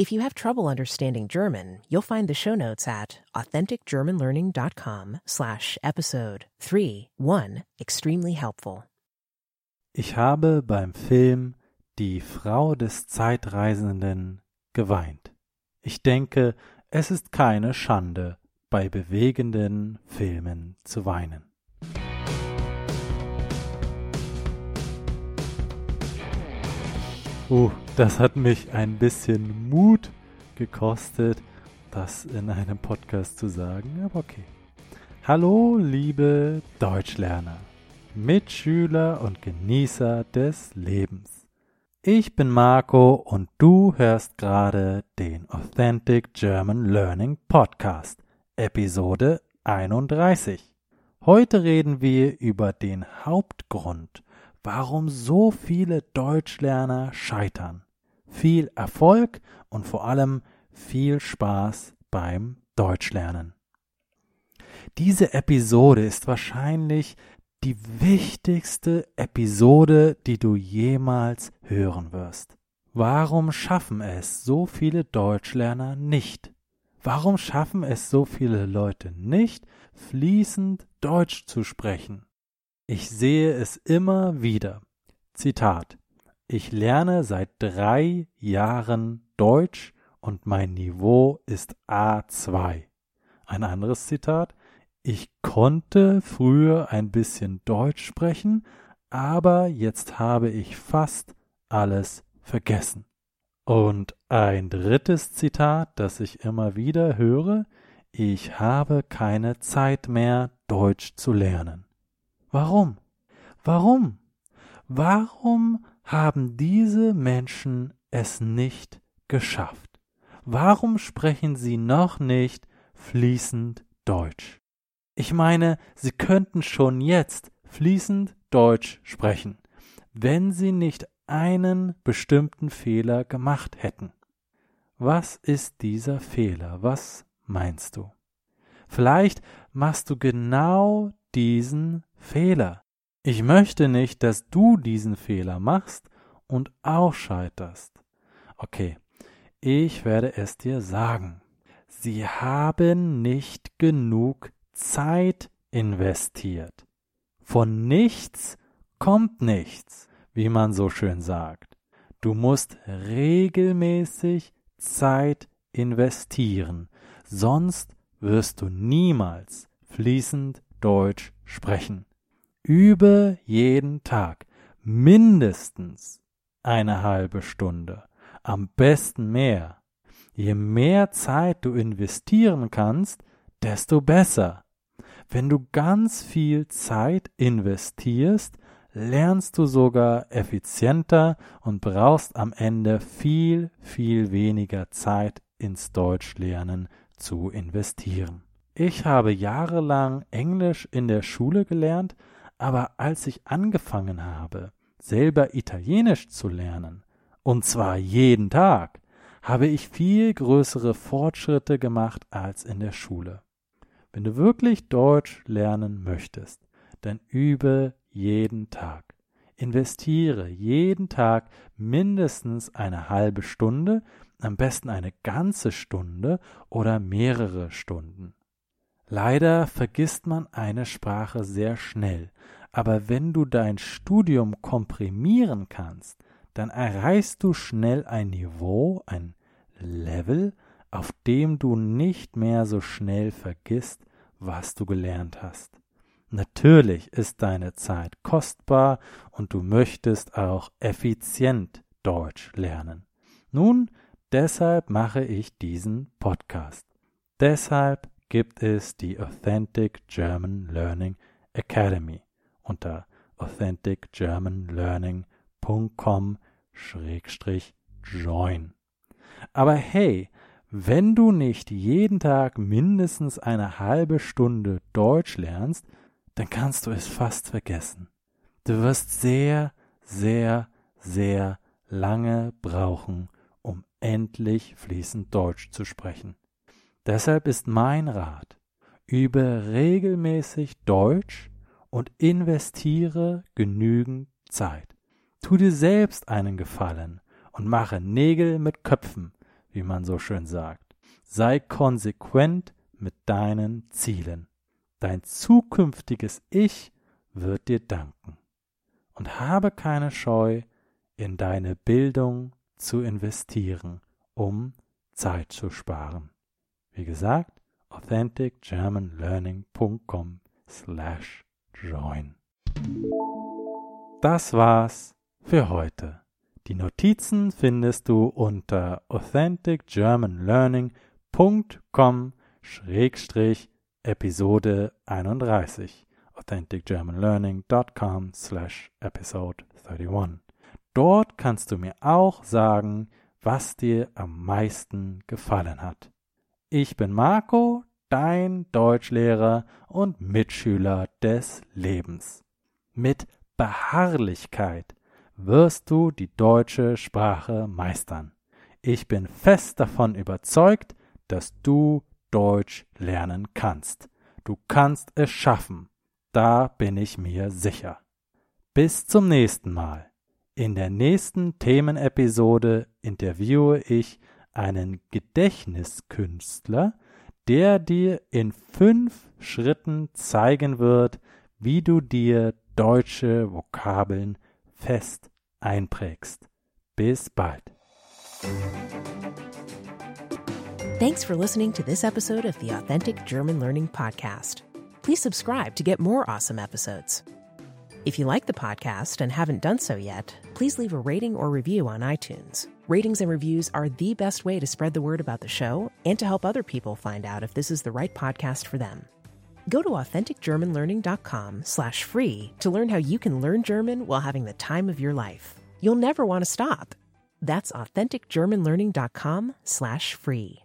If you have trouble understanding German, you'll find the show notes at authenticgermanlearning.com slash episode 3.1 extremely helpful. Ich habe beim Film Die Frau des Zeitreisenden geweint. Ich denke, es ist keine Schande, bei bewegenden Filmen zu weinen. Uh, das hat mich ein bisschen Mut gekostet, das in einem Podcast zu sagen, aber okay. Hallo, liebe Deutschlerner, Mitschüler und Genießer des Lebens. Ich bin Marco und du hörst gerade den Authentic German Learning Podcast, Episode 31. Heute reden wir über den Hauptgrund, warum so viele Deutschlerner scheitern. Viel Erfolg und vor allem viel Spaß beim Deutschlernen. Diese Episode ist wahrscheinlich die wichtigste Episode, die du jemals hören wirst. Warum schaffen es so viele Deutschlerner nicht? Warum schaffen es so viele Leute nicht, fließend Deutsch zu sprechen? Ich sehe es immer wieder. Zitat. Ich lerne seit drei Jahren Deutsch und mein Niveau ist A2. Ein anderes Zitat. Ich konnte früher ein bisschen Deutsch sprechen, aber jetzt habe ich fast alles vergessen. Und ein drittes Zitat, das ich immer wieder höre, ich habe keine Zeit mehr, Deutsch zu lernen. Warum? Warum? Warum haben diese Menschen es nicht geschafft? Warum sprechen sie noch nicht fließend Deutsch? Ich meine, sie könnten schon jetzt fließend Deutsch sprechen, wenn sie nicht einen bestimmten Fehler gemacht hätten. Was ist dieser Fehler? Was meinst du? Vielleicht machst du genau diesen Fehler. Ich möchte nicht, dass du diesen Fehler machst und auch scheiterst. Okay, ich werde es dir sagen. Sie haben nicht genug Zeit investiert. Von nichts kommt nichts, wie man so schön sagt. Du musst regelmäßig Zeit investieren, sonst wirst du niemals fließend Deutsch sprechen. Übe jeden Tag mindestens eine halbe Stunde, am besten mehr. Je mehr Zeit du investieren kannst, desto besser. Wenn du ganz viel Zeit investierst, lernst du sogar effizienter und brauchst am Ende viel, viel weniger Zeit ins Deutschlernen zu investieren. Ich habe jahrelang Englisch in der Schule gelernt, aber als ich angefangen habe, selber Italienisch zu lernen, und zwar jeden Tag, habe ich viel größere Fortschritte gemacht als in der Schule. Wenn du wirklich Deutsch lernen möchtest, dann übe jeden Tag. Investiere jeden Tag mindestens eine halbe Stunde, am besten eine ganze Stunde oder mehrere Stunden. Leider vergisst man eine Sprache sehr schnell, aber wenn du dein Studium komprimieren kannst, dann erreichst du schnell ein Niveau, ein Level, auf dem du nicht mehr so schnell vergisst, was du gelernt hast. Natürlich ist deine Zeit kostbar und du möchtest auch effizient Deutsch lernen. Nun, deshalb mache ich diesen Podcast. Deshalb gibt es die Authentic German Learning Academy unter authenticgermanlearning.com-join. Aber hey, wenn du nicht jeden Tag mindestens eine halbe Stunde Deutsch lernst, dann kannst du es fast vergessen. Du wirst sehr, sehr, sehr lange brauchen, um endlich fließend Deutsch zu sprechen. Deshalb ist mein Rat, übe regelmäßig Deutsch und investiere genügend Zeit. Tu dir selbst einen Gefallen und mache Nägel mit Köpfen wie man so schön sagt. Sei konsequent mit deinen Zielen. Dein zukünftiges Ich wird dir danken. Und habe keine Scheu, in deine Bildung zu investieren, um Zeit zu sparen. Wie gesagt, authenticgermanlearning.com slash join. Das war's für heute. Die Notizen findest du unter authenticgermanlearning.com schrägstrich Episode 31 authenticgermanlearning.com slash episode 31. Dort kannst du mir auch sagen, was dir am meisten gefallen hat. Ich bin Marco, dein Deutschlehrer und Mitschüler des Lebens. Mit Beharrlichkeit wirst du die deutsche Sprache meistern. Ich bin fest davon überzeugt, dass du Deutsch lernen kannst. Du kannst es schaffen. Da bin ich mir sicher. Bis zum nächsten Mal. In der nächsten Themenepisode interviewe ich einen Gedächtniskünstler, der dir in fünf Schritten zeigen wird, wie du dir deutsche Vokabeln fest einprägst. Bis bald. Thanks for listening to this episode of the Authentic German Learning Podcast. Please subscribe to get more awesome episodes. If you like the podcast and haven't done so yet, please leave a rating or review on iTunes. Ratings and reviews are the best way to spread the word about the show and to help other people find out if this is the right podcast for them. Go to authenticgermanlearning.com slash free to learn how you can learn German while having the time of your life. You'll never want to stop. That's authenticgermanlearning.com slash free.